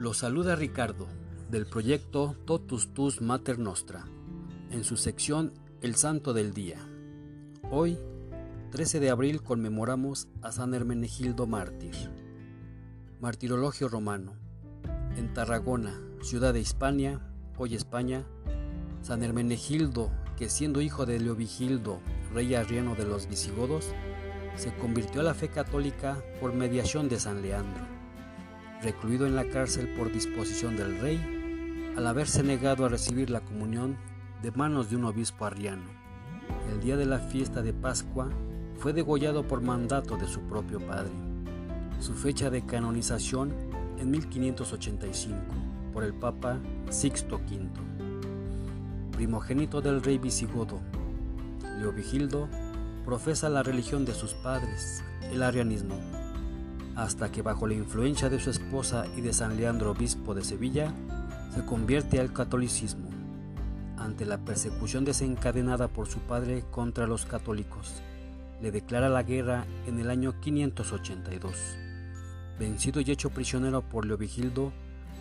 Lo saluda Ricardo, del proyecto Totus Tus Mater Nostra, en su sección El Santo del Día. Hoy, 13 de abril, conmemoramos a San Hermenegildo Mártir. Martirologio romano. En Tarragona, ciudad de Hispania, hoy España, San Hermenegildo, que siendo hijo de Leovigildo, rey arriano de los visigodos, se convirtió a la fe católica por mediación de San Leandro, recluido en la cárcel por disposición del rey, al haberse negado a recibir la comunión de manos de un obispo arriano. El día de la fiesta de Pascua fue degollado por mandato de su propio padre. Su fecha de canonización en 1585 por el Papa Sixto V. Primogénito del rey visigodo, Leovigildo profesa la religión de sus padres, el arianismo, hasta que bajo la influencia de su esposa y de San Leandro, obispo de Sevilla, se convierte al catolicismo, ante la persecución desencadenada por su padre contra los católicos. Le declara la guerra en el año 582. Vencido y hecho prisionero por Leovigildo,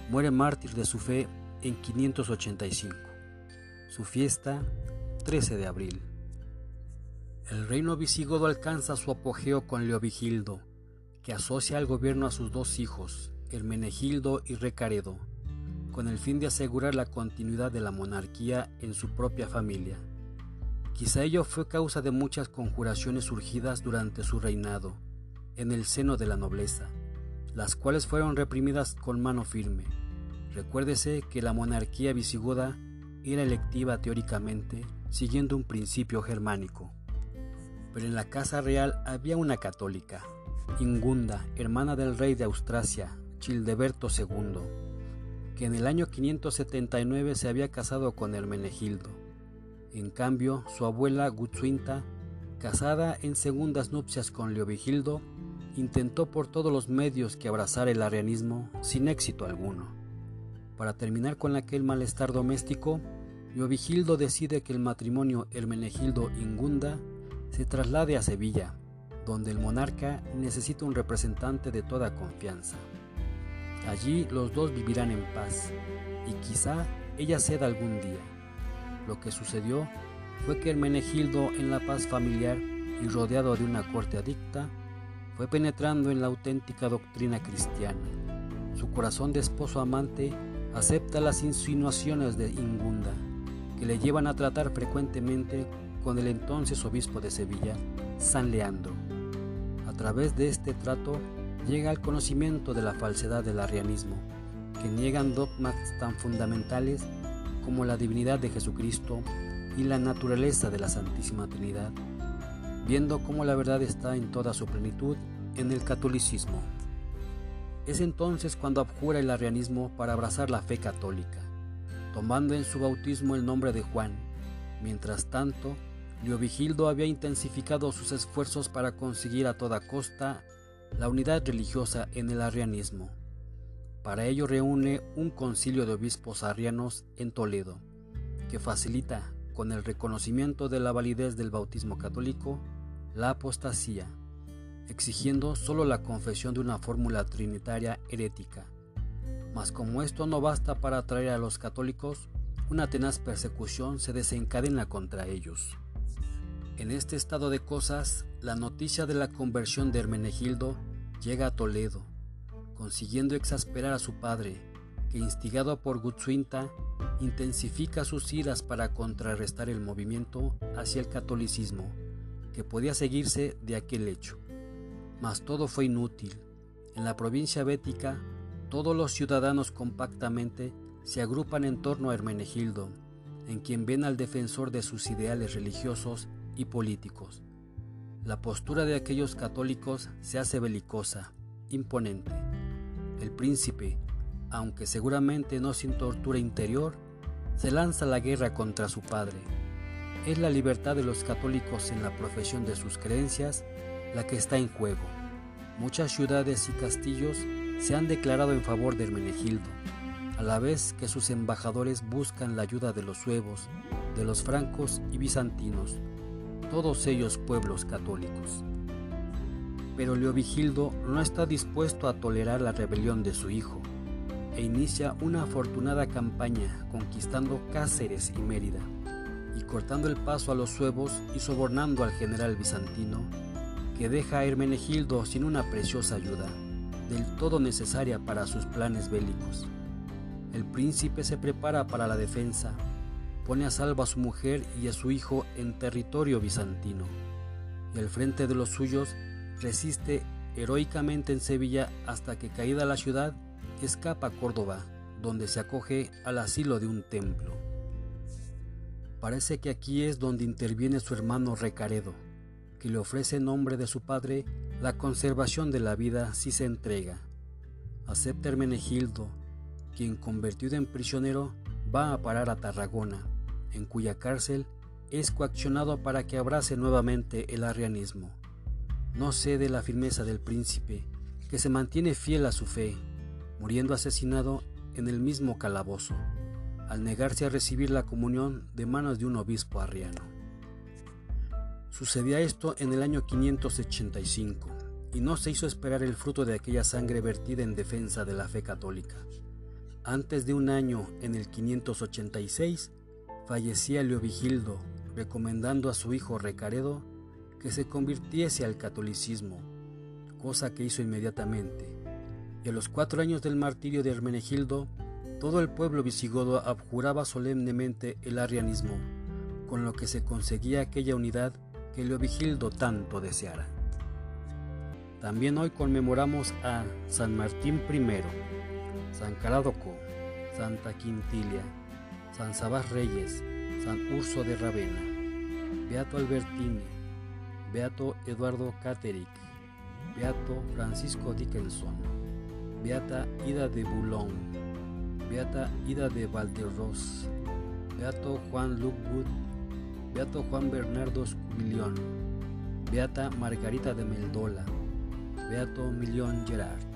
muere mártir de su fe en 585. Su fiesta, 13 de abril. El reino visigodo alcanza su apogeo con Leovigildo, que asocia al gobierno a sus dos hijos, Hermenegildo y Recaredo, con el fin de asegurar la continuidad de la monarquía en su propia familia. Quizá ello fue causa de muchas conjuraciones surgidas durante su reinado, en el seno de la nobleza, las cuales fueron reprimidas con mano firme. Recuérdese que la monarquía visigoda era electiva teóricamente, siguiendo un principio germánico pero en la casa real había una católica, Ingunda, hermana del rey de Austrasia, Childeberto II, que en el año 579 se había casado con Hermenegildo. En cambio, su abuela Gutsuinta, casada en segundas nupcias con Leovigildo, intentó por todos los medios que abrazara el arianismo sin éxito alguno. Para terminar con aquel malestar doméstico, Leovigildo decide que el matrimonio Hermenegildo-Ingunda se traslade a Sevilla, donde el monarca necesita un representante de toda confianza. Allí los dos vivirán en paz y quizá ella ceda algún día. Lo que sucedió fue que Hermenegildo en la paz familiar y rodeado de una corte adicta, fue penetrando en la auténtica doctrina cristiana. Su corazón de esposo amante acepta las insinuaciones de Ingunda, que le llevan a tratar frecuentemente con el entonces obispo de Sevilla, San Leandro. Través de este trato llega al conocimiento de la falsedad del arrianismo, que niegan dogmas tan fundamentales como la divinidad de Jesucristo y la naturaleza de la Santísima Trinidad, viendo cómo la verdad está en toda su plenitud en el catolicismo. Es entonces cuando abjura el arrianismo para abrazar la fe católica, tomando en su bautismo el nombre de Juan. Mientras tanto, Leovigildo había intensificado sus esfuerzos para conseguir a toda costa la unidad religiosa en el arrianismo. Para ello reúne un concilio de obispos arrianos en Toledo, que facilita, con el reconocimiento de la validez del bautismo católico, la apostasía, exigiendo solo la confesión de una fórmula trinitaria herética. Mas como esto no basta para atraer a los católicos, una tenaz persecución se desencadena contra ellos. En este estado de cosas, la noticia de la conversión de Hermenegildo llega a Toledo, consiguiendo exasperar a su padre, que instigado por Gutsuinta, intensifica sus iras para contrarrestar el movimiento hacia el catolicismo, que podía seguirse de aquel hecho. Mas todo fue inútil. En la provincia bética, todos los ciudadanos compactamente se agrupan en torno a Hermenegildo, en quien ven al defensor de sus ideales religiosos y políticos. La postura de aquellos católicos se hace belicosa, imponente. El príncipe, aunque seguramente no sin tortura interior, se lanza a la guerra contra su padre. Es la libertad de los católicos en la profesión de sus creencias la que está en juego. Muchas ciudades y castillos se han declarado en favor de Hermenegildo, a la vez que sus embajadores buscan la ayuda de los suevos, de los francos y bizantinos, todos ellos pueblos católicos. Pero Leovigildo no está dispuesto a tolerar la rebelión de su hijo. e inicia una afortunada campaña conquistando Cáceres y Mérida, y cortando el paso a los suevos y sobornando al general bizantino, que deja a Hermenegildo sin una preciosa ayuda, del todo necesaria para sus planes bélicos. El príncipe se prepara para la defensa, pone a salvo a su mujer y a su hijo en territorio bizantino, y al frente de los suyos resiste heroicamente en Sevilla hasta que caída la ciudad escapa a Córdoba, donde se acoge al asilo de un templo. Parece que aquí es donde interviene su hermano Recaredo, que le ofrece en nombre de su padre la conservación de la vida si se entrega. Acepta Hermenegildo, quien convertido en prisionero va a parar a Tarragona, en cuya cárcel es coaccionado para que abrace nuevamente el arrianismo. No cede la firmeza del príncipe, que se mantiene fiel a su fe, muriendo asesinado en el mismo calabozo, al negarse a recibir la comunión de manos de un obispo arriano. Sucedía esto en el año 585, y no se hizo esperar el fruto de aquella sangre vertida en defensa de la fe católica. Antes de un año, en el 586, fallecía Leovigildo, recomendando a su hijo Recaredo que se convirtiese al catolicismo, cosa que hizo inmediatamente. Y a los cuatro años del martirio de Hermenegildo, todo el pueblo visigodo abjuraba solemnemente el arrianismo, con lo que se conseguía aquella unidad que Leovigildo tanto deseara. También hoy conmemoramos a San Martín I, San Caradoco, Santa Quintilia, San Sabás Reyes, San Urso de Ravenna, Beato Albertini, Beato Eduardo Caterick, Beato Francisco Dickinson, Beata Ida de Boulogne, Beata Ida de Valderos, Beato Juan Lookwood, Beato Juan Bernardo Scubilion, Beata Margarita de Meldola, Beato Millón Gerard.